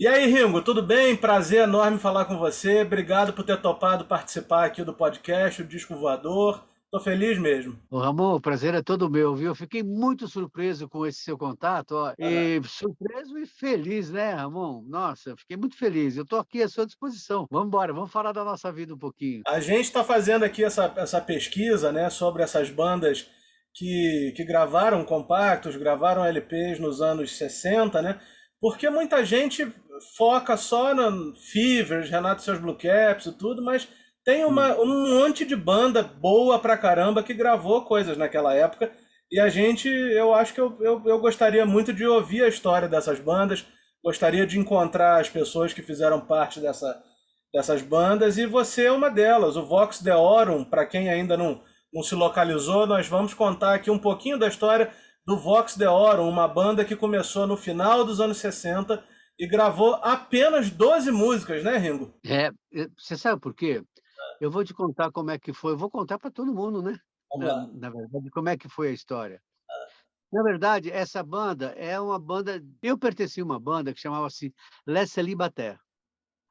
E aí, Ringo, tudo bem? Prazer enorme falar com você. Obrigado por ter topado participar aqui do podcast, o Disco Voador. Tô feliz mesmo. Ô, Ramon, o prazer é todo meu, viu? Fiquei muito surpreso com esse seu contato, ó, e surpreso e feliz, né, Ramon? Nossa, fiquei muito feliz. Eu tô aqui à sua disposição. Vamos embora, vamos falar da nossa vida um pouquinho. A gente está fazendo aqui essa, essa pesquisa, né, sobre essas bandas que, que gravaram compactos, gravaram LPs nos anos 60, né? Porque muita gente foca só no Fevers, Renato e seus Blue Caps e tudo, mas tem uma, um monte de banda boa pra caramba que gravou coisas naquela época. E a gente, eu acho que eu, eu, eu gostaria muito de ouvir a história dessas bandas, gostaria de encontrar as pessoas que fizeram parte dessa, dessas bandas, e você é uma delas. O Vox Deorum, para quem ainda não, não se localizou, nós vamos contar aqui um pouquinho da história do Vox Deorum, uma banda que começou no final dos anos 60 e gravou apenas 12 músicas, né, Ringo? É, você sabe por quê? Eu vou te contar como é que foi. Eu vou contar para todo mundo, né? Na, na, verdade, como é que foi a história. Na verdade, essa banda é uma banda. Eu pertencia a uma banda que chamava-se Les Célibataires.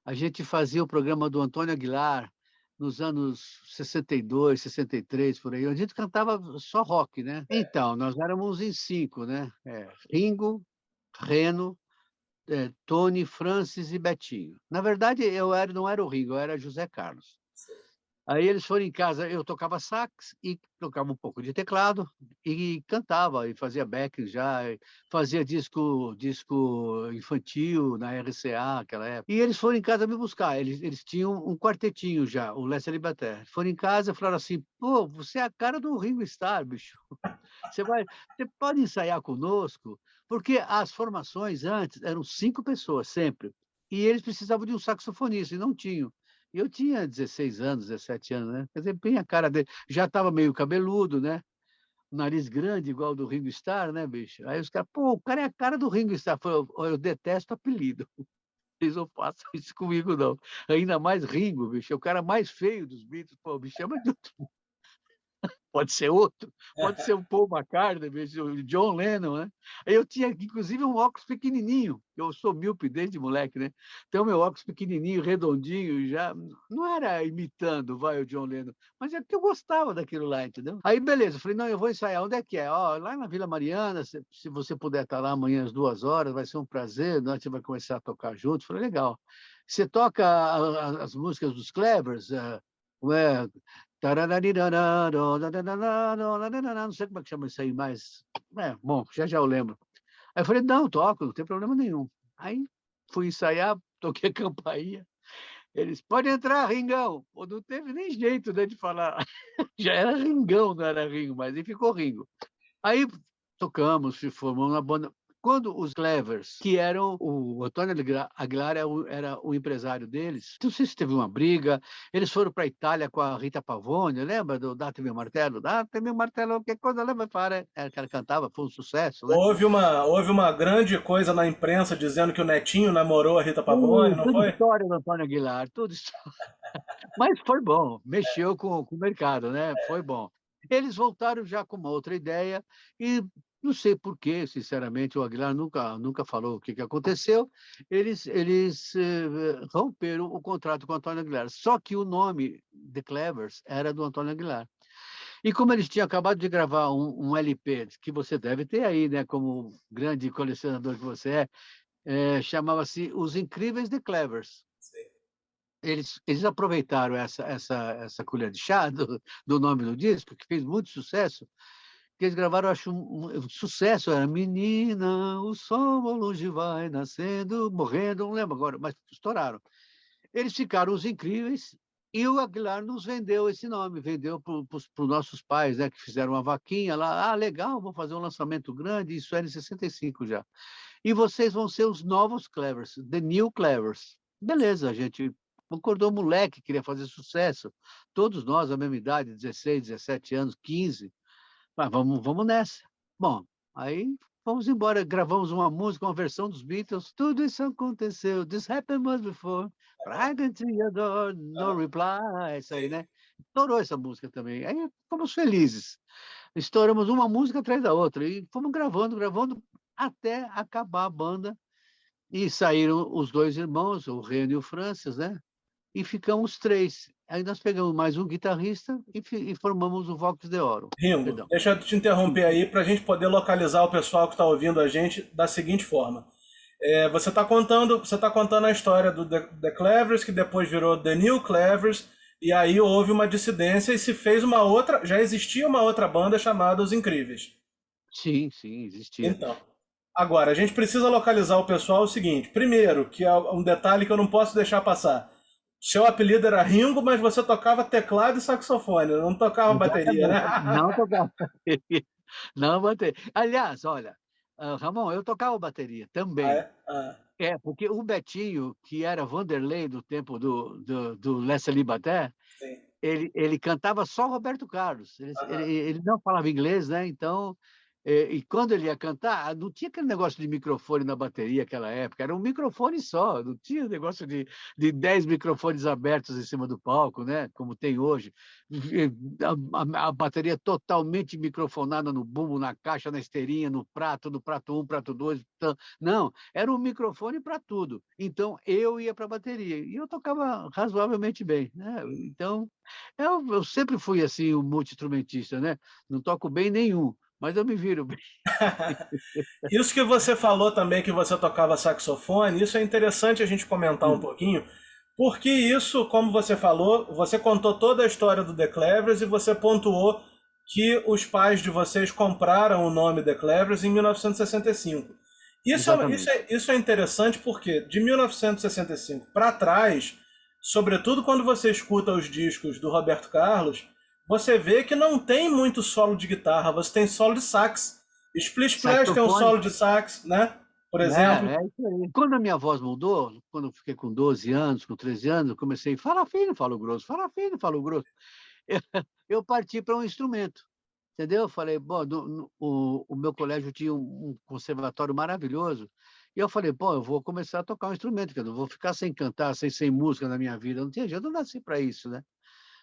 A gente fazia o programa do Antônio Aguilar nos anos 62, 63, por aí. A gente cantava só rock, né? É. Então, nós éramos em cinco, né? É, Ringo, Reno, é, Tony, Francis e Betinho. Na verdade, eu era, não era o Ringo, eu era José Carlos. Aí eles foram em casa, eu tocava sax e tocava um pouco de teclado e cantava e fazia backing já, fazia disco disco infantil na RCA aquela época. E eles foram em casa me buscar, eles, eles tinham um quartetinho já, o Leslie Bater. Foram em casa e falaram assim: "Pô, você é a cara do Ringo Starr, bicho. Você vai, você pode ensaiar conosco?" Porque as formações antes eram cinco pessoas sempre. E eles precisavam de um saxofonista e não tinham. Eu tinha 16 anos, 17 anos, né? Quer dizer, bem a cara dele. Já estava meio cabeludo, né? nariz grande, igual do Ringo Starr, né, bicho? Aí os caras, pô, o cara é a cara do Ringo Starr. Eu, eu detesto apelido. Eles não façam isso comigo, não. Ainda mais Ringo, bicho. É o cara mais feio dos Beatles. Pô, me chama de outro pode ser outro, pode ser o Paul McCartney, o John Lennon, né? Eu tinha, inclusive, um óculos pequenininho, eu sou míope desde moleque, né? Então, meu óculos pequenininho, redondinho, já não era imitando, vai, o John Lennon, mas é que eu gostava daquilo lá, entendeu? Aí, beleza, eu falei, não, eu vou ensaiar, onde é que é? Ó, lá na Vila Mariana, se, se você puder estar lá amanhã às duas horas, vai ser um prazer, nós vai começar a tocar juntos. Eu falei, legal. Você toca as músicas dos Clevers, uh, não sei como é que chama isso aí, mas. É, bom, já já eu lembro. Aí eu falei, não, toco, não tem problema nenhum. Aí fui ensaiar, toquei a campainha. Eles, pode entrar, Ringão. Pô, não teve nem jeito né, de falar. já era Ringão, não era Ringo, mas ele ficou Ringo. Aí tocamos, se formamos uma banda quando os Clevers, que eram o Antônio Aguilar era o, era o empresário deles, não sei se teve uma briga, eles foram para a Itália com a Rita Pavone, lembra do Date Meu Martelo? Date Meu Martelo, que coisa lembra para é, que ela cantava, foi um sucesso. Né? Houve, uma, houve uma grande coisa na imprensa dizendo que o Netinho namorou a Rita Pavone, uh, não tudo foi? história do Antônio Aguilar, tudo história. Mas foi bom, mexeu com, com o mercado, né? Foi bom. Eles voltaram já com uma outra ideia e não sei por quê, sinceramente, o Aguilar nunca, nunca falou o que, que aconteceu. Eles, eles eh, romperam o contrato com o Antônio Aguilar. Só que o nome The Clevers era do Antônio Aguilar. E como eles tinham acabado de gravar um, um LP, que você deve ter aí, né, como grande colecionador que você é, é chamava-se Os Incríveis The Clevers. Eles, eles aproveitaram essa, essa, essa colher de chá do, do nome do disco, que fez muito sucesso, que eles gravaram, acho, um, um, sucesso, era Menina, o sol longe vai nascendo, morrendo, não lembro agora, mas estouraram. Eles ficaram os incríveis e o Aguilar nos vendeu esse nome, vendeu para os nossos pais, né, que fizeram uma vaquinha lá. Ah, legal, vou fazer um lançamento grande, isso era em 65 já. E vocês vão ser os novos Clevers, The New Clevers. Beleza, a gente concordou, moleque, queria fazer sucesso. Todos nós, a mesma idade, 16, 17 anos, 15. Mas vamos, vamos nessa. Bom, aí fomos embora, gravamos uma música, uma versão dos Beatles. Tudo isso aconteceu. This happened once before. Right to your door, no reply. Isso aí, né? Estourou essa música também. Aí fomos felizes. Estouramos uma música atrás da outra e fomos gravando, gravando até acabar a banda. E saíram os dois irmãos, o Reno e o Francis, né? E ficamos três. Aí nós pegamos mais um guitarrista e, e formamos o Vox de Oro. Ringo, Perdão. deixa eu te interromper aí para a gente poder localizar o pessoal que está ouvindo a gente da seguinte forma. É, você está contando, você tá contando a história do The, The Clevers, que depois virou The New Clevers, e aí houve uma dissidência e se fez uma outra, já existia uma outra banda chamada Os Incríveis. Sim, sim, existia. Então, agora a gente precisa localizar o pessoal o seguinte. Primeiro, que é um detalhe que eu não posso deixar passar. Seu apelido era Ringo, mas você tocava teclado e saxofone, não tocava bateria, né? Não tocava bateria. Não bateria. Aliás, olha, uh, Ramon, eu tocava bateria também. Ah, é? Ah. é? porque o Betinho, que era Vanderlei do tempo do, do, do Leslie Baté, ele, ele cantava só Roberto Carlos. Ele, ele, ele, não falava inglês, né? Então e quando ele ia cantar, não tinha aquele negócio de microfone na bateria naquela época, era um microfone só, não tinha negócio de, de dez microfones abertos em cima do palco, né? como tem hoje. A, a, a, bateria totalmente microfonada no bumbo, na caixa, na esteirinha, no prato, no prato 1, um, prato 2. Então, não, era um microfone para tudo. Então, eu ia para a bateria e eu tocava razoavelmente bem. Né? Então, eu, eu sempre fui assim, um multi-instrumentista, né? não toco bem nenhum mas eu me viro bem. isso que você falou também, que você tocava saxofone, isso é interessante a gente comentar hum. um pouquinho, porque isso, como você falou, você contou toda a história do The Clevers e você pontuou que os pais de vocês compraram o nome The Clevers em 1965. Isso, é, isso, é, isso é interessante porque de 1965 para trás, sobretudo quando você escuta os discos do Roberto Carlos, você vê que não tem muito solo de guitarra, você tem solo de sax. Split Splash tem um solo de sax, né? Por exemplo. É, é quando a minha voz mudou, quando eu fiquei com 12 anos, com 13 anos, eu comecei a falar fino, falo grosso, fala fino, falo grosso. Eu, parti para um instrumento, entendeu? Eu falei, bom, do, o, o meu colégio tinha um, um conservatório maravilhoso, e eu falei, pô, eu vou começar a tocar um instrumento, que eu não vou ficar sem cantar, sem, sem música na minha vida. Não tinha jeito, eu nasci para isso, né?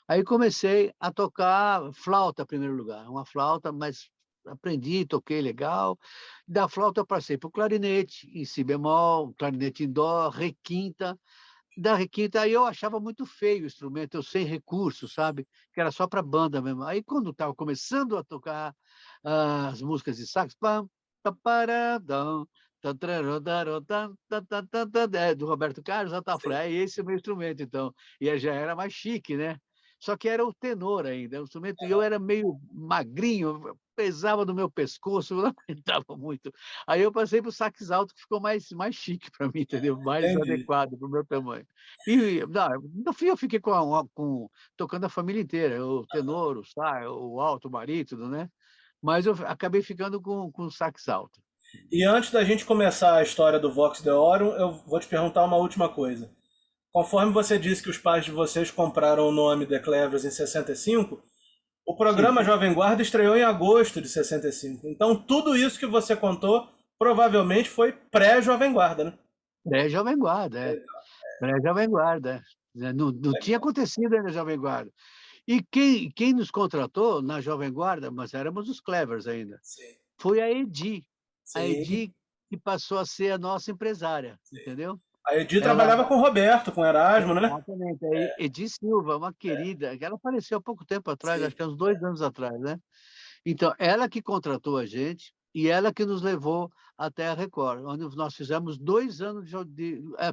Aí comecei a tocar flauta em primeiro lugar, uma flauta, mas aprendi, toquei legal. Da flauta eu passei para o clarinete em si bemol, clarinete em dó, requinta. Da requinta aí eu achava muito feio o instrumento, eu sem recurso, sabe? Que era só para banda mesmo. Aí quando estava começando a tocar uh, as músicas de sax, pam, paparadão, do Roberto Carlos, eu falei, é esse é o meu instrumento, então. E já era mais chique, né? Só que era o tenor ainda, o instrumento, e eu era meio magrinho, pesava no meu pescoço, não aguentava muito. Aí eu passei para o sax alto, que ficou mais, mais chique para mim, entendeu? Mais Entendi. adequado para o meu tamanho. E não, no fim eu fiquei com, a, com, tocando a família inteira, o tenor, o sax, o alto, o barítono, né? Mas eu acabei ficando com, com o sax alto. E antes da gente começar a história do Vox de Oro, eu vou te perguntar uma última coisa. Conforme você disse que os pais de vocês compraram o nome The Clevers em 65, o programa Sim. Jovem Guarda estreou em agosto de 65. Então, tudo isso que você contou provavelmente foi pré-Jovem Guarda, né? Pré-Jovem Guarda, é. Pré-Jovem Guarda. É. Não, não tinha acontecido ainda Jovem Guarda. E quem, quem nos contratou na Jovem Guarda, mas éramos os Clevers ainda, Sim. foi a Edi. Sim. A Edi que passou a ser a nossa empresária, entendeu? A Edi ela... trabalhava com o Roberto, com o Erasmo, né? Exatamente. É. Edi Silva, uma querida, é. ela apareceu há pouco tempo atrás, Sim. acho que há uns dois anos atrás, né? Então, ela que contratou a gente e ela que nos levou até a Record, onde nós fizemos dois anos de... de é,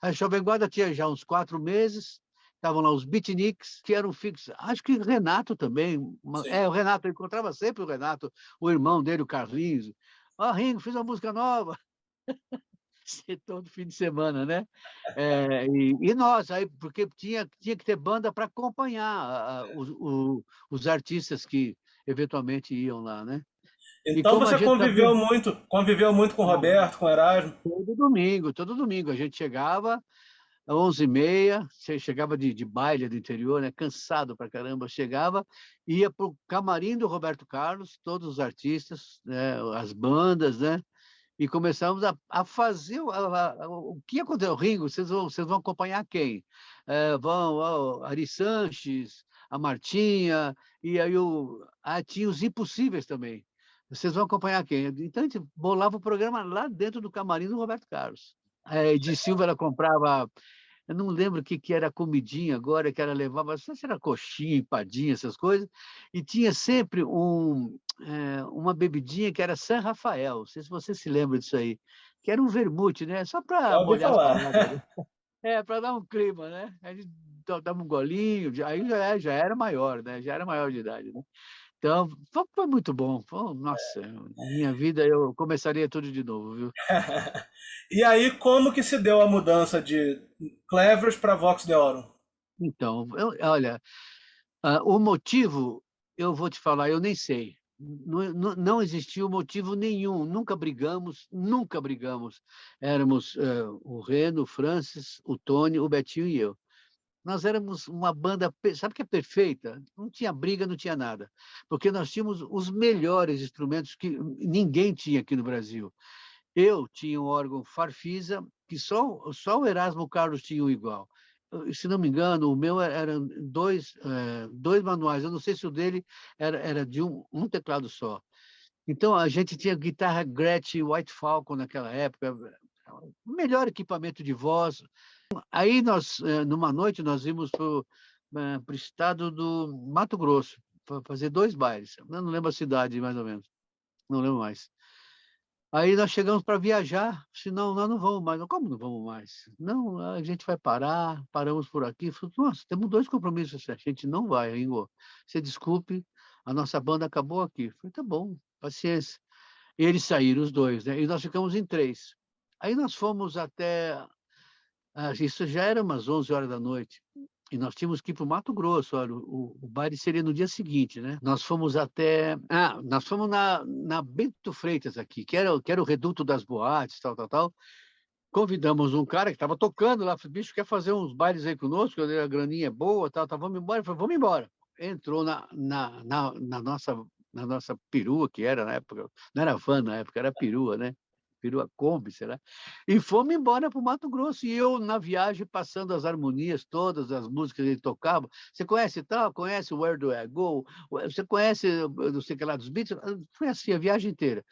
a Jovem Guarda tinha já uns quatro meses, estavam lá os beatniks, que eram fixos. Acho que Renato também. Uma, é, o Renato, eu encontrava sempre o Renato, o irmão dele, o Carlinhos. Ó, oh, Ringo, fiz uma música nova. ser todo fim de semana, né? É, e, e, nós, aí, porque tinha, tinha que ter banda para acompanhar os, os, os, artistas que eventualmente iam lá, né? Então você conviveu também... muito, conviveu muito com o Roberto, com o Erasmo? Todo domingo, todo domingo. A gente chegava às 11h30, chegava de, de baile do interior, né? cansado pra caramba, chegava, ia para o camarim do Roberto Carlos, todos os artistas, né? as bandas, né? E começamos a, a fazer a, a, o que aconteceu. Ringo, vocês vão, vocês vão acompanhar quem? É, vão ó, Ari Sanches, a Martinha, e aí o, ah, tinha os impossíveis também. Vocês vão acompanhar quem? Então a gente bolava o programa lá dentro do camarim do Roberto Carlos. A Edi Silva ela comprava, eu não lembro o que, que era comidinha agora, que ela levava, não sei se era coxinha, empadinha, essas coisas, e tinha sempre um, é, uma bebidinha que era San Rafael, não sei se você se lembra disso aí, que era um vermute, né? Só para molhar as É, para dar um clima, né? A gente dava um golinho, aí já, já era maior, né? Já era maior de idade, né? Então, foi muito bom. nossa, minha vida eu começaria tudo de novo, viu? e aí, como que se deu a mudança de Clever's para Vox de Oro? Então, eu, olha, uh, o motivo, eu vou te falar, eu nem sei. Não, não, não existiu motivo nenhum, nunca brigamos, nunca brigamos. Éramos uh, o Reno, o Francis, o Tony, o Betinho e eu. Nós éramos uma banda, sabe que é perfeita? Não tinha briga, não tinha nada, porque nós tínhamos os melhores instrumentos que ninguém tinha aqui no Brasil. Eu tinha um órgão Farfisa, que só, só o Erasmo Carlos tinha um igual. Se não me engano, o meu eram dois, é, dois manuais. Eu não sei se o dele era, era de um, um teclado só. Então, a gente tinha guitarra Gretsch White Falcon naquela época, o melhor equipamento de voz, Aí nós, eh, numa noite, nós íamos para o eh, estado do Mato Grosso, para fazer dois bailes. Eu não lembro a cidade, mais ou menos. Não lembro mais. Aí nós chegamos para viajar, senão nós não vamos mais. Como não vamos mais? Não, a gente vai parar, paramos por aqui. Falei, Nossa, temos dois compromissos, a gente não vai, Ingo. Você desculpe, a nossa banda acabou aqui. Falei, tá bom, paciência. E eles saíram, os dois, né? E nós ficamos em três. Aí nós fomos até isso já era umas 11 horas da noite. E nós tínhamos que ir para o Mato Grosso. Olha, o, o baile seria no dia seguinte, né? Nós fomos até. Ah, nós fomos na, na Bento Freitas aqui, que era, que era o reduto das boates, tal, tal, tal. Convidamos um cara que estava tocando lá, bicho, quer fazer uns bailes aí conosco? A graninha é boa, tal, tal, vamos embora. Ele falou, vamos embora. Entrou na, na, na, na nossa na nossa perua, que era na época, não era van na época, era perua, né? Perua Kombi, será? E fomos embora para o Mato Grosso. E eu, na viagem, passando as harmonias todas, as músicas que ele tocava. Você conhece tal? Conhece Where Do I Go? Você conhece, não sei o que lá, dos Beatles? Foi assim a viagem inteira.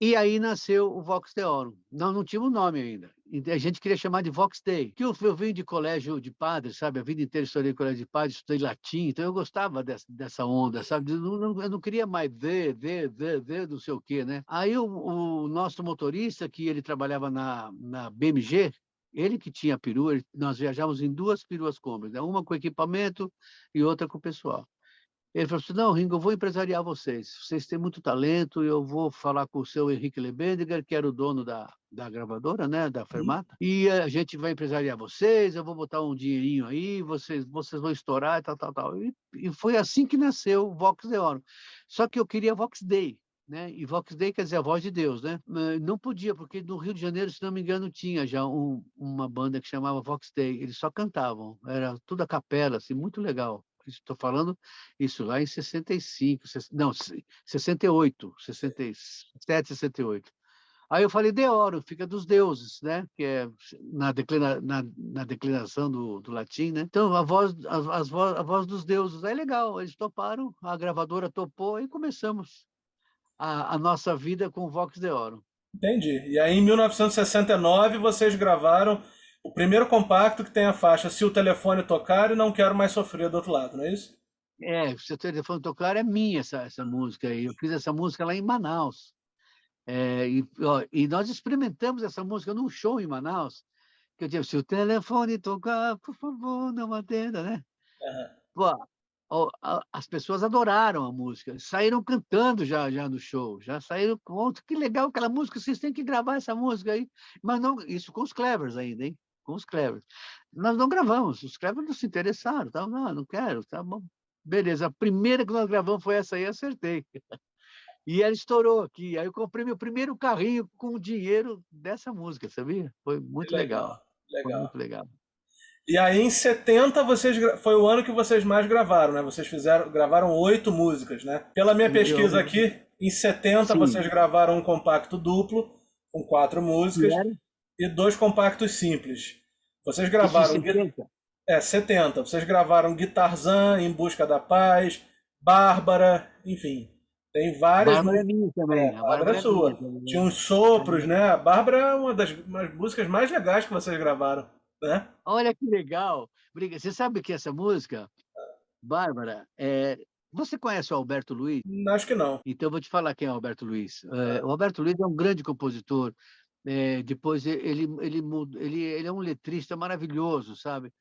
E aí nasceu o Vox Deorum. Nós não tínhamos nome ainda. A gente queria chamar de Vox Day. Que eu, eu vim de colégio de padres, sabe? A vida inteira estudei colégio de padres, estudei latim, então eu gostava dessa, dessa onda, sabe? Eu não, eu não queria mais ver, ver, ver, ver, não sei o quê, né? Aí o, o nosso motorista, que ele trabalhava na, na BMG, ele que tinha a perua, nós viajávamos em duas peruas Kombi, né? uma com equipamento e outra com o pessoal. Ele falou assim, não, Ringo, eu vou empresariar vocês. Vocês têm muito talento, eu vou falar com o seu Henrique Lebendiger, que era o dono da, da gravadora, né, da Fermata, uhum. e a gente vai empresariar vocês, eu vou botar um dinheirinho aí, vocês, vocês vão estourar e tal, tal, tal. E, e foi assim que nasceu o Vox de Oro. Só que eu queria Vox Day, né? E Vox Day quer dizer a voz de Deus, né? Não podia, porque no Rio de Janeiro, se não me engano, tinha já um, uma banda que chamava Vox Day. Eles só cantavam, era tudo a capela, assim, muito legal estou falando isso lá em 65, não, 68, 67, 68. Aí eu falei Deoro, fica dos deuses, né? Que é na, declina, na, na declinação do, do, latim, né? Então a voz, a, a, voz, a voz dos deuses é legal. Eles toparam, a gravadora topou e começamos a, a nossa vida com o Vox Deoro. Entendi. E aí em 1969 vocês gravaram o primeiro compacto que tem a faixa Se o telefone tocar e não quero mais sofrer do outro lado, não é isso? É, Se o telefone tocar é minha essa, essa música aí. Eu fiz essa música lá em Manaus. É, e, ó, e, nós experimentamos essa música num show em Manaus. Que eu disse, se o telefone tocar, por favor, não atenda, né? Uhum. Pô, ó, as pessoas adoraram a música, saíram cantando já, já no show, já saíram com que legal aquela música, vocês têm que gravar essa música aí. Mas não, isso com os Clevers ainda, hein? Com os Clevers. Nós não gravamos, os Clevers não se interessaram, tá? não, não quero, tá bom. Beleza, a primeira que nós gravamos foi essa aí, acertei. E ela estourou aqui. Aí eu comprei meu primeiro carrinho com o dinheiro dessa música, sabia? Foi muito legal. Legal. Foi muito legal. E aí em 70 vocês foi o ano que vocês mais gravaram, né? Vocês fizeram gravaram oito músicas, né? Pela minha pesquisa aqui, em 70 Sim. vocês gravaram um compacto duplo com quatro músicas e dois compactos simples. Vocês gravaram. 70? É, 70. Vocês gravaram Guitarzan, Em Busca da Paz, Bárbara, enfim. Tem várias. Bárbara é minha também. É, a Bárbara é sua. Minha, Tinha uns sopros, né? A Bárbara é uma das músicas mais legais que vocês gravaram, né? Olha que legal. Você sabe que essa música, Bárbara, é... você conhece o Alberto Luiz? Acho que não. Então eu vou te falar quem é o Alberto Luiz. É, o Alberto Luiz é um grande compositor. É, depois ele, ele, ele, ele é um letrista maravilhoso, sabe?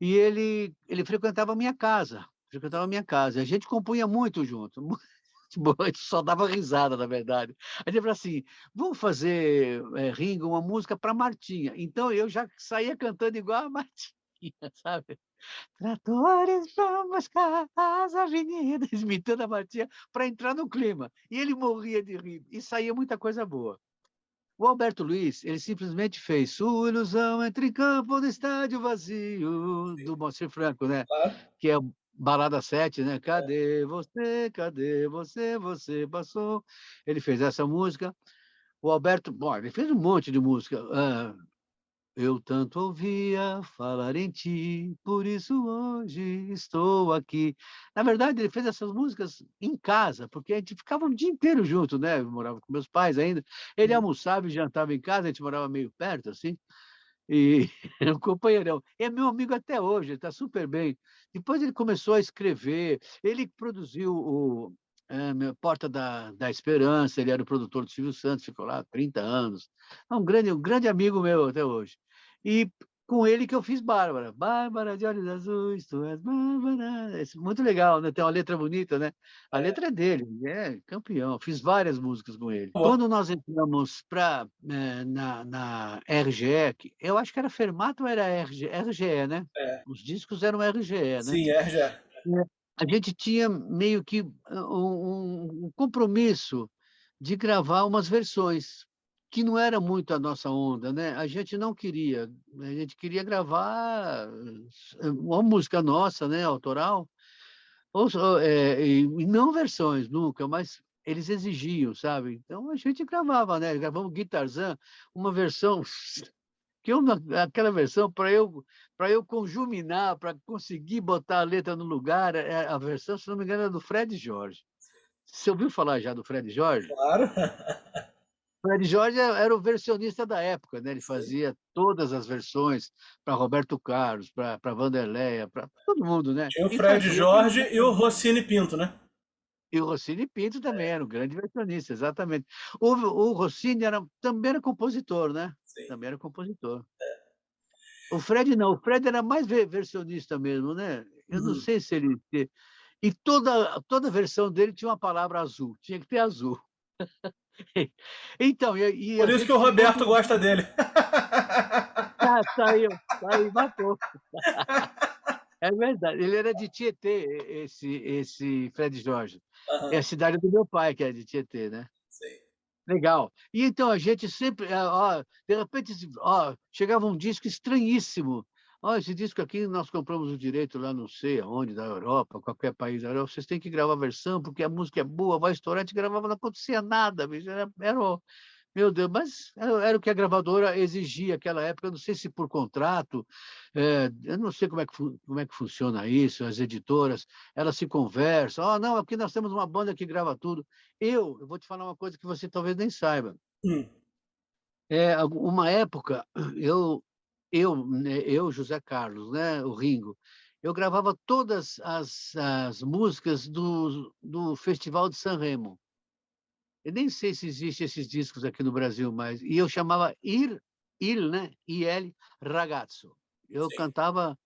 E ele, ele frequentava a minha casa, frequentava a minha casa. A gente compunha muito junto, a gente só dava risada, na verdade. A gente falou assim, vamos fazer, é, Ringo, uma música para Martinha. Então eu já saía cantando igual a Martinha, sabe? Tratores vão buscar as avenidas, imitando a Martinha, para entrar no clima. E ele morria de rir, e saía muita coisa boa. O Alberto Luiz, ele simplesmente fez Sua ilusão entre campo no estádio vazio, do Moacir Franco, né? Claro. Que é Balada 7, né? Cadê você? Cadê você? Você passou. Ele fez essa música. O Alberto, bom, ele fez um monte de música. Ah, eu tanto ouvia falar em ti, por isso hoje estou aqui. Na verdade, ele fez essas músicas em casa, porque a gente ficava o dia inteiro junto, né? Eu morava com meus pais ainda. Ele almoçava e jantava em casa, a gente morava meio perto, assim. E é um companheirão. É meu amigo até hoje, está super bem. Depois ele começou a escrever, ele produziu o é, Porta da, da Esperança, ele era o produtor do Silvio Santos, ficou lá 30 anos. É um grande, um grande amigo meu até hoje. E com ele que eu fiz Bárbara. Bárbara de olhos azuis, tu és Bárbara. É muito legal, né? Tem uma letra bonita, né? A é. letra é dele, é campeão. Fiz várias músicas com ele. Quando nós entramos pra, né, na, na RGE, eu acho que era Fermato ou era RGE, RGE né? É. Os discos eram RGE, né? Sim, RGE. A gente tinha meio que um, um compromisso de gravar umas versões que não era muito a nossa onda, né? A gente não queria, a gente queria gravar eh, uma música nossa, né, autoral, ou, é, e não versões nunca, mas eles exigiam, sabe? Então a gente gravava, né? Gravamos Guitarzan, uma versão que eu, aquela versão para eu eu conjuminar, para conseguir botar a letra no lugar, é, a versão, se não me engano, é do Fred Jorge. Você ouviu falar já do Fred Jorge? Claro. Fred Jorge era o versionista da época, né? Ele fazia todas as versões para Roberto Carlos, para Vanderleia, para todo mundo, né? Tinha o Fred Jorge e o Rossini Pinto, né? E o Rossini Pinto também é. era um grande versionista, exatamente. O, o Rossini era, também era compositor, né? Sim. Também era compositor. É. O Fred não, o Fred era mais versionista mesmo, né? Eu uhum. não sei se ele... E toda, toda versão dele tinha uma palavra azul, tinha que ter azul. Então, e, e Por isso que o Roberto gosta dele. Ah, saiu, saiu, matou. É verdade, ele era de Tietê, esse, esse Fred Jorge. Uhum. É a cidade do meu pai, que é de Tietê, né? Legal. E então a gente sempre, ó, de repente, ó, chegava um disco estranhíssimo oh, esse disco aqui nós compramos o direito lá não sei aonde, da Europa, qualquer país da Europa, vocês têm que gravar a versão, porque a música é boa, vai estourar, a gente gravava, não acontecia nada. Era, era, meu Deus, mas era, o que a gravadora exigia naquela época, não sei se por contrato, é, eu não sei como é, que, como é que funciona isso, as editoras, elas se conversam, oh, não, aqui nós temos uma banda que grava tudo. Eu, eu vou te falar uma coisa que você talvez nem saiba. Hum. É, uma época, eu eu, né, eu, José Carlos, né, o Ringo, eu gravava todas as, as músicas do, do Festival de San Remo. Eu nem sei se existem esses discos aqui no Brasil mais. E eu chamava Ir, Il, né? Il Ragazzo. Eu Sim. cantava,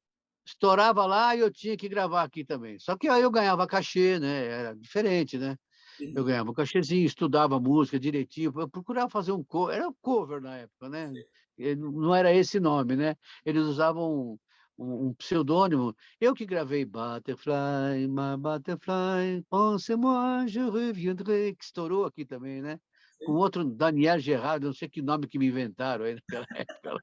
estourava lá e eu tinha que gravar aqui também. Só que aí eu ganhava cachê, né? Era diferente, né? Eu ganhava um cachezinho, estudava música direitinho, eu procurava fazer um cover, era um cover na época, né? não era esse nome, né? Eles usavam um, um, pseudônimo. Eu que gravei Butterfly, my Butterfly, pense-moi, je reviendrai, que estourou aqui também, né? Com outro Daniel Gerard, não sei que nome que me inventaram aí naquela época.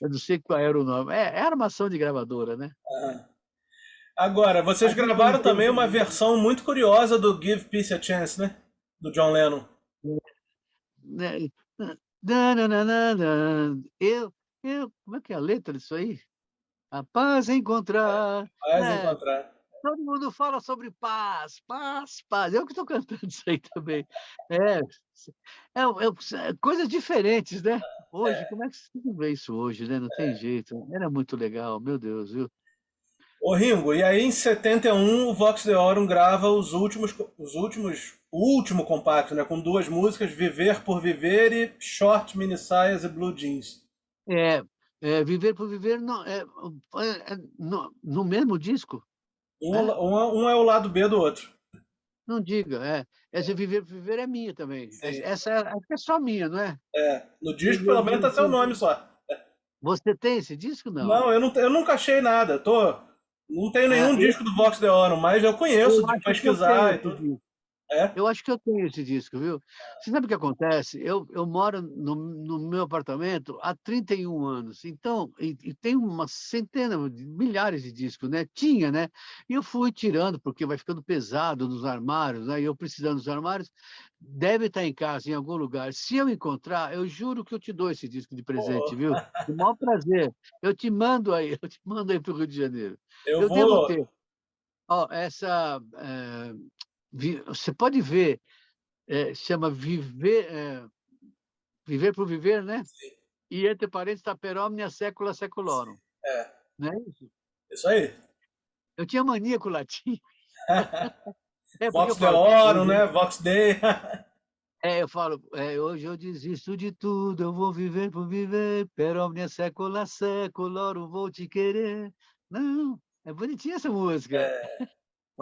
Eu não sei qual era o nome. É, é armação de gravadora, né? Ah. Agora, vocês gravaram também uma versão muito curiosa do Give Peace a Chance, né? Do John Lennon. É, eu, eu, como é que é a letra disso aí? A paz encontrar. Paz é, encontrar. todo mundo fala sobre paz, paz, paz. Eu que estou cantando isso aí também. É, é, é, coisas diferentes, né? Hoje, como é que você vê isso hoje, né? Não tem jeito. Era muito legal, meu Deus, viu? Ô Ringo, e aí em 71 o Vox Deorum grava os últimos, os últimos, o último compacto, né? Com duas músicas, Viver por Viver e Short Mini Saias e Blue Jeans. É, é Viver por Viver não, é, é, é no, no, mesmo disco. Um, é. um, é o lado B do outro. Não diga, é. Essa Viver por Viver é minha também. Sim. Essa é, é só minha, não é? É, no disco pelo menos tá seu nome só. Você tem esse disco, não? Não, eu, não, eu nunca achei nada. Tô não tenho nenhum é, disco do Vox Deorum, mas eu conheço eu de pesquisar e tudo. É? Eu acho que eu tenho esse disco, viu? Você sabe o que acontece? Eu, eu moro no, no meu apartamento há 31 anos, então, e, e tem uma centena, milhares de discos, né? Tinha, né? E eu fui tirando, porque vai ficando pesado nos armários, né? E eu precisando dos armários, deve estar em casa, em algum lugar. Se eu encontrar, eu juro que eu te dou esse disco de presente, oh. viu? Com o maior prazer. Eu te mando aí, eu te mando aí para o Rio de Janeiro. Eu, eu vou... devo ter. Ó, essa. É você pode ver, é, chama viver, é, viver por viver, né? Sim. E entre parênteses está per omnia secula seculorum. É. Não é isso? Isso aí. Eu tinha mania com o latim. é Vox Deorum, né? Vox Dei. É, eu falo, é, hoje eu desisto de tudo, eu vou viver por viver, per omnia secula seculorum, vou te querer. Não, é bonitinha essa música. É.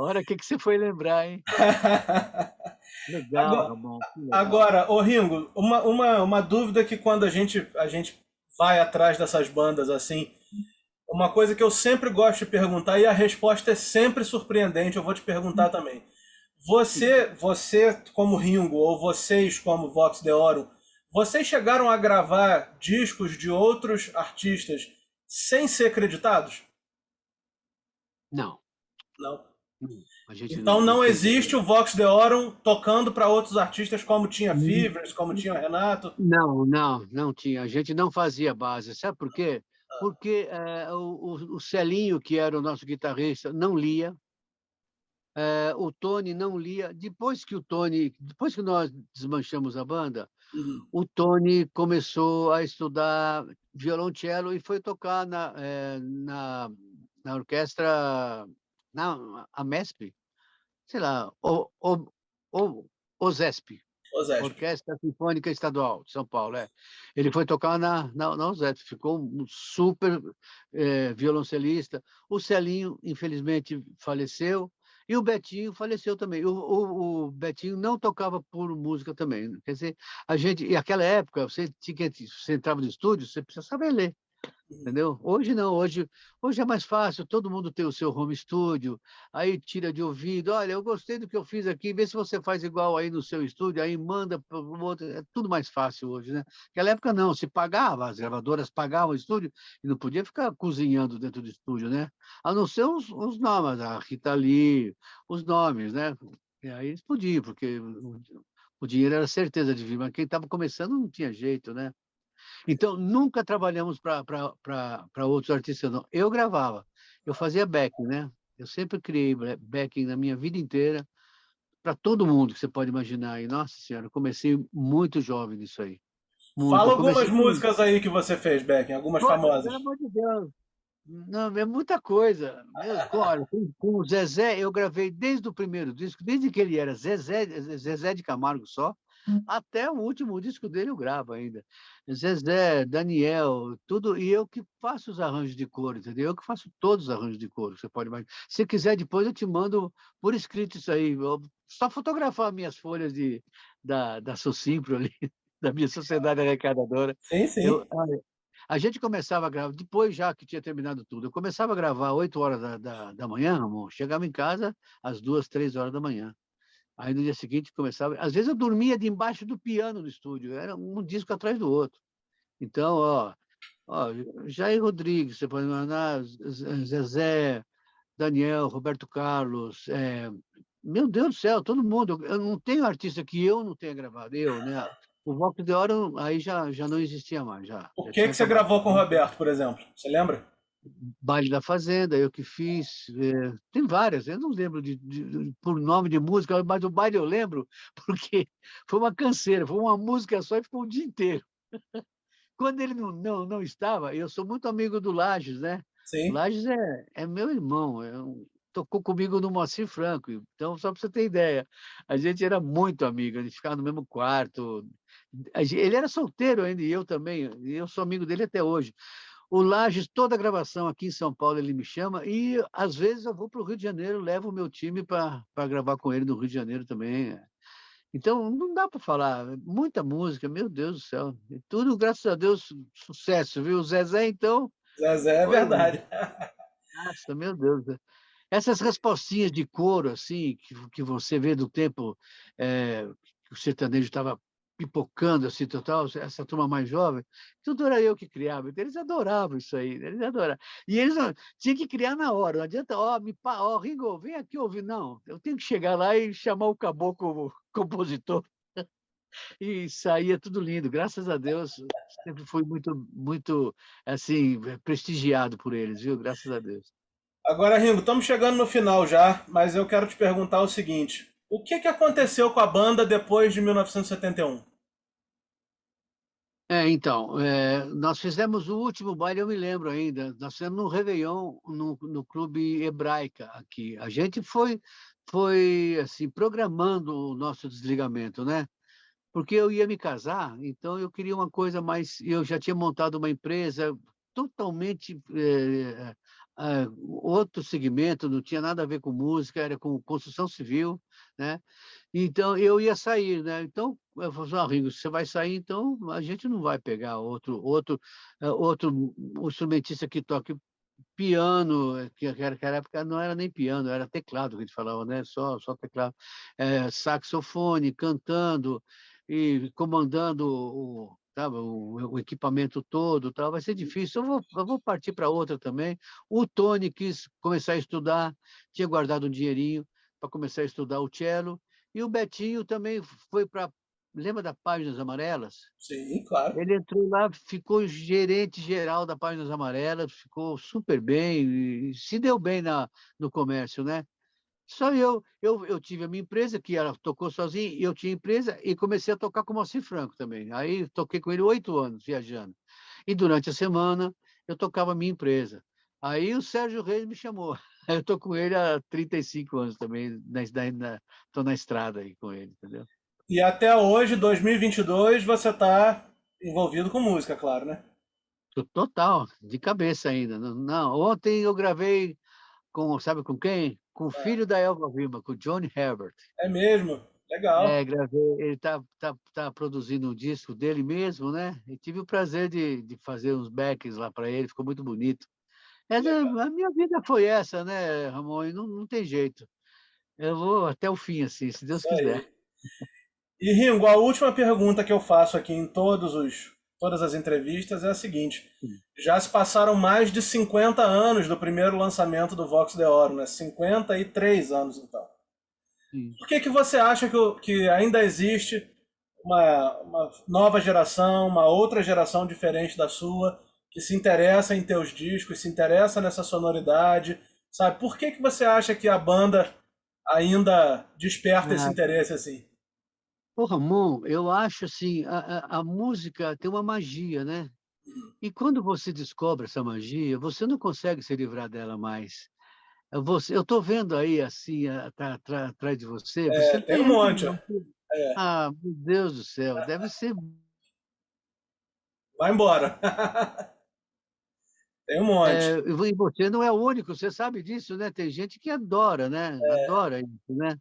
Ora, o que, que você foi lembrar, hein? Legal, agora, Ramon. Legal. Agora, ô Ringo, uma, uma, uma dúvida que quando a gente, a gente vai atrás dessas bandas assim, uma coisa que eu sempre gosto de perguntar e a resposta é sempre surpreendente, eu vou te perguntar hum. também. Você, você como Ringo ou vocês como Vox Deorum, vocês chegaram a gravar discos de outros artistas sem ser creditados? Não. Não. Então não, não existe o Vox Deorum tocando para outros artistas como tinha hum. Fivers, como tinha Renato? Não, não, não tinha. A gente não fazia base. Sabe por quê? Ah. Porque é, o, o Celinho, que era o nosso guitarrista, não lia. É, o Tony não lia. Depois que o Tony, depois que nós desmanchamos a banda, uhum. o Tony começou a estudar violoncelo e foi tocar na, é, na, na orquestra na a MESP, sei lá, o, o, o, OSESP, OSESP. Orquestra Sinfônica Estadual de São Paulo, é. Ele foi tocar na, na, na OSESP, ficou um super é, violoncelista. O Celinho, infelizmente, faleceu, e o Betinho faleceu também. O, o, o, Betinho não tocava por música também. Quer dizer, a gente, e aquela época, você, tinha, você entrava no estúdio, você precisa saber ler entendeu? Hoje não, hoje, hoje é mais fácil, todo mundo tem o seu home studio, aí tira de ouvido, olha, eu gostei do que eu fiz aqui, vê se você faz igual aí no seu estúdio, aí manda para o outro, é tudo mais fácil hoje, né? Naquela época não, se pagava, as gravadoras pagavam o estúdio e não podia ficar cozinhando dentro do estúdio, né? A não ser os, os nomes, a Rita Lee, os nomes, né? E aí eles porque o dinheiro era certeza de vir, mas quem estava começando não tinha jeito, né? Então, nunca trabalhamos para outros artistas, não. Eu gravava, eu fazia backing, né? Eu sempre criei backing na minha vida inteira, para todo mundo que você pode imaginar. E, nossa senhora, comecei muito jovem nisso aí. Muito. Fala algumas músicas aí que você fez, backing, algumas famosas. Pelo amor de Deus. Não, é muita coisa. Olha, com, com, o Zezé, eu gravei desde o primeiro disco, desde que ele era Zezé, Zezé de Camargo só. Até o último disco dele eu gravo ainda. Zezé, Daniel, tudo, e eu que faço os arranjos de cor, entendeu? Eu que faço todos os arranjos de cor, você pode imaginar. Se quiser, depois eu te mando por escrito isso aí. Eu, só fotografar minhas folhas de, da, da Socimpro ali, da minha sociedade arrecadadora. Sim, sim. Eu, a gente começava a gravar, depois já que tinha terminado tudo, eu começava a gravar 8 horas da, da, da manhã, Ramon, chegava em casa às 2, 3 horas da manhã. Aí no dia seguinte começava. Às vezes eu dormia debaixo do piano no estúdio, era um disco atrás do outro. Então, ó, ó Jair Rodrigues, você pode mandar, Zezé, Daniel, Roberto Carlos, é, meu Deus do céu, todo mundo. Eu não tenho artista que eu não tenha gravado, eu, né? O Vox de Hora aí já, já não existia mais. Já, o que, que você gravou com o Roberto, por exemplo? Você lembra? Baile da Fazenda, eu que fiz. É, tem várias, eu não lembro de, de, por nome de música, mas o baile eu lembro, porque foi uma canseira, foi uma música só e ficou o dia inteiro. Quando ele não, não, não estava, eu sou muito amigo do Lages, né? Sim. Lages é, é meu irmão, é um, tocou comigo no Moacir Franco, então só para você ter ideia, a gente era muito amigo, a gente ficava no mesmo quarto. Ele era solteiro ainda e eu também, e eu sou amigo dele até hoje. O Lages, toda a gravação aqui em São Paulo, ele me chama e às vezes eu vou para o Rio de Janeiro, levo o meu time para gravar com ele no Rio de Janeiro também. Então, não dá para falar. Muita música, meu Deus do céu. E tudo, graças a Deus, sucesso, viu? O Zezé, então. Zezé é verdade. Nossa, meu Deus. Essas respostinhas de coro, assim, que, que você vê do tempo é, que o sertanejo estava pipocando, assim, total, essa turma mais jovem, tudo era eu que criava. Então, eles adoravam isso aí, eles adoravam. E eles tinham que criar na hora, não adianta, ó, oh, me, ó, oh, Ringo, vem aqui ouvir, não. Eu tenho que chegar lá e chamar o caboclo compositor. e saía tudo lindo, graças a Deus, sempre fui muito, muito, assim, prestigiado por eles, viu? Graças a Deus. Agora, Ringo, estamos chegando no final já, mas eu quero te perguntar o seguinte: o que, que aconteceu com a banda depois de 1971? É, então, é, nós fizemos o último baile, eu me lembro ainda, nós fizemos no Réveillon, no, no Clube Hebraica aqui. A gente foi, foi assim, programando o nosso desligamento, né? Porque eu ia me casar, então eu queria uma coisa mais... Eu já tinha montado uma empresa totalmente é, é, outro segmento, não tinha nada a ver com música, era com construção civil, né? Então eu ia sair, né? Então eu falei, ah, Ringo, você vai sair, então a gente não vai pegar outro outro eh, outro instrumentista que toque piano, eh, que naquela época não era nem piano, era teclado que a gente falava, né? Só só teclado, é, saxofone, cantando e comandando o o, o, equipamento todo, tal, vai ser difícil. Eu vou, eu vou partir para outra também. O Tony quis começar a estudar, tinha guardado um dinheirinho, para começar a estudar o cello. E o Betinho também foi para. Lembra da Páginas Amarelas? Sim, claro. Ele entrou lá, ficou gerente geral da Páginas Amarelas, ficou super bem, se deu bem na, no comércio, né? Só eu, eu, eu tive a minha empresa, que ela tocou sozinha, e eu tinha empresa, e comecei a tocar com o Moacir Franco também. Aí toquei com ele oito anos, viajando. E durante a semana, eu tocava a minha empresa. Aí o Sérgio Reis me chamou. Eu tô com ele há 35 anos também, na, na, tô na estrada aí com ele, entendeu? E até hoje, 2022, você está envolvido com música, claro, né? Total, de cabeça ainda. Não, ontem eu gravei com, sabe com quem? Com o é. filho da Elva Vilma, com o Johnny Herbert. É mesmo? Legal. É, gravei. Ele tá, tá, tá produzindo um disco dele mesmo, né? E tive o prazer de, de fazer uns backs lá para ele, ficou muito bonito. Essa, a minha vida foi essa, né, Ramon? E não, não tem jeito. Eu vou até o fim, assim, se Deus quiser. E Ringo, a última pergunta que eu faço aqui em todos os, todas as entrevistas é a seguinte: já se passaram mais de 50 anos do primeiro lançamento do Vox de Oro, né? 53 anos, então. Por que, que você acha que, que ainda existe uma, uma nova geração, uma outra geração diferente da sua, que se interessa em teus discos, se interessa nessa sonoridade, sabe? Por que, que você acha que a banda ainda desperta ah. esse interesse assim? Ô, Ramon, eu acho assim, a, a, música tem uma magia, né? Uhum. E quando você descobre essa magia, você não consegue se livrar dela mais. Você, eu estou vendo aí, assim, atrás de você. É, você tem um monte. É. Ah, meu Deus do céu, deve ser. Vai embora. Tem um monte. É, e você não é o único, você sabe disso, né? Tem gente que adora, né? É. Adora isso, né?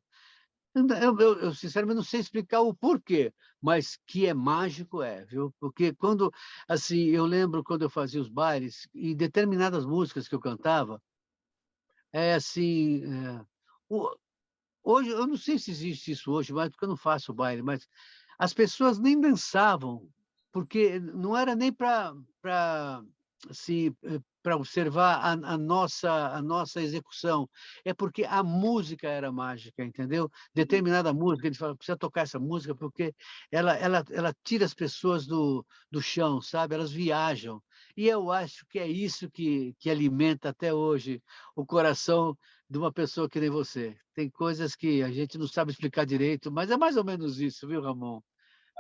Eu, eu, eu, sinceramente não sei explicar o porquê, mas que é mágico é, viu? Porque quando, assim, eu lembro quando eu fazia os bailes e determinadas músicas que eu cantava, é assim, é, o, hoje eu não sei se existe isso hoje, mas porque eu não faço baile, mas as pessoas nem dançavam, porque não era nem para assim, eh, para observar a, a, nossa a nossa execução é porque a música era mágica entendeu uhum. determinada música ele fala precisa tocar essa música porque ela ela ela tira as pessoas do, do chão sabe elas viajam E eu acho que é isso que, que alimenta até hoje o coração de uma pessoa que nem você. Tem coisas que a gente não sabe explicar direito, mas é mais ou menos isso, viu, Ramon?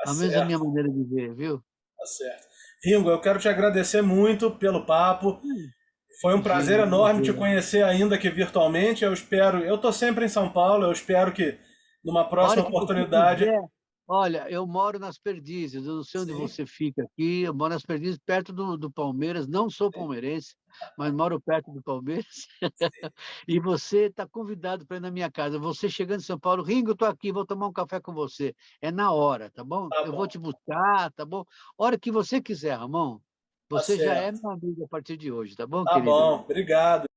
Tá a mesma minha maneira de ver, viu? Tá certo. Ringo, eu quero te agradecer muito pelo papo. Foi um prazer enorme te conhecer ainda que virtualmente. Eu espero, eu estou sempre em São Paulo, eu espero que numa próxima oportunidade Olha, eu moro nas Perdizes, eu não sei onde Sim. você fica aqui, eu moro nas Perdizes, perto do, do Palmeiras, não sou palmeirense, mas moro perto do Palmeiras. e você está convidado para ir na minha casa. Você chegando em São Paulo, Ringo, estou aqui, vou tomar um café com você. É na hora, tá bom? Tá eu bom. vou te buscar, tá bom? Hora que você quiser, Ramon. Tá você tá já é meu amigo a partir de hoje, tá bom, tá querido? Tá bom, obrigado.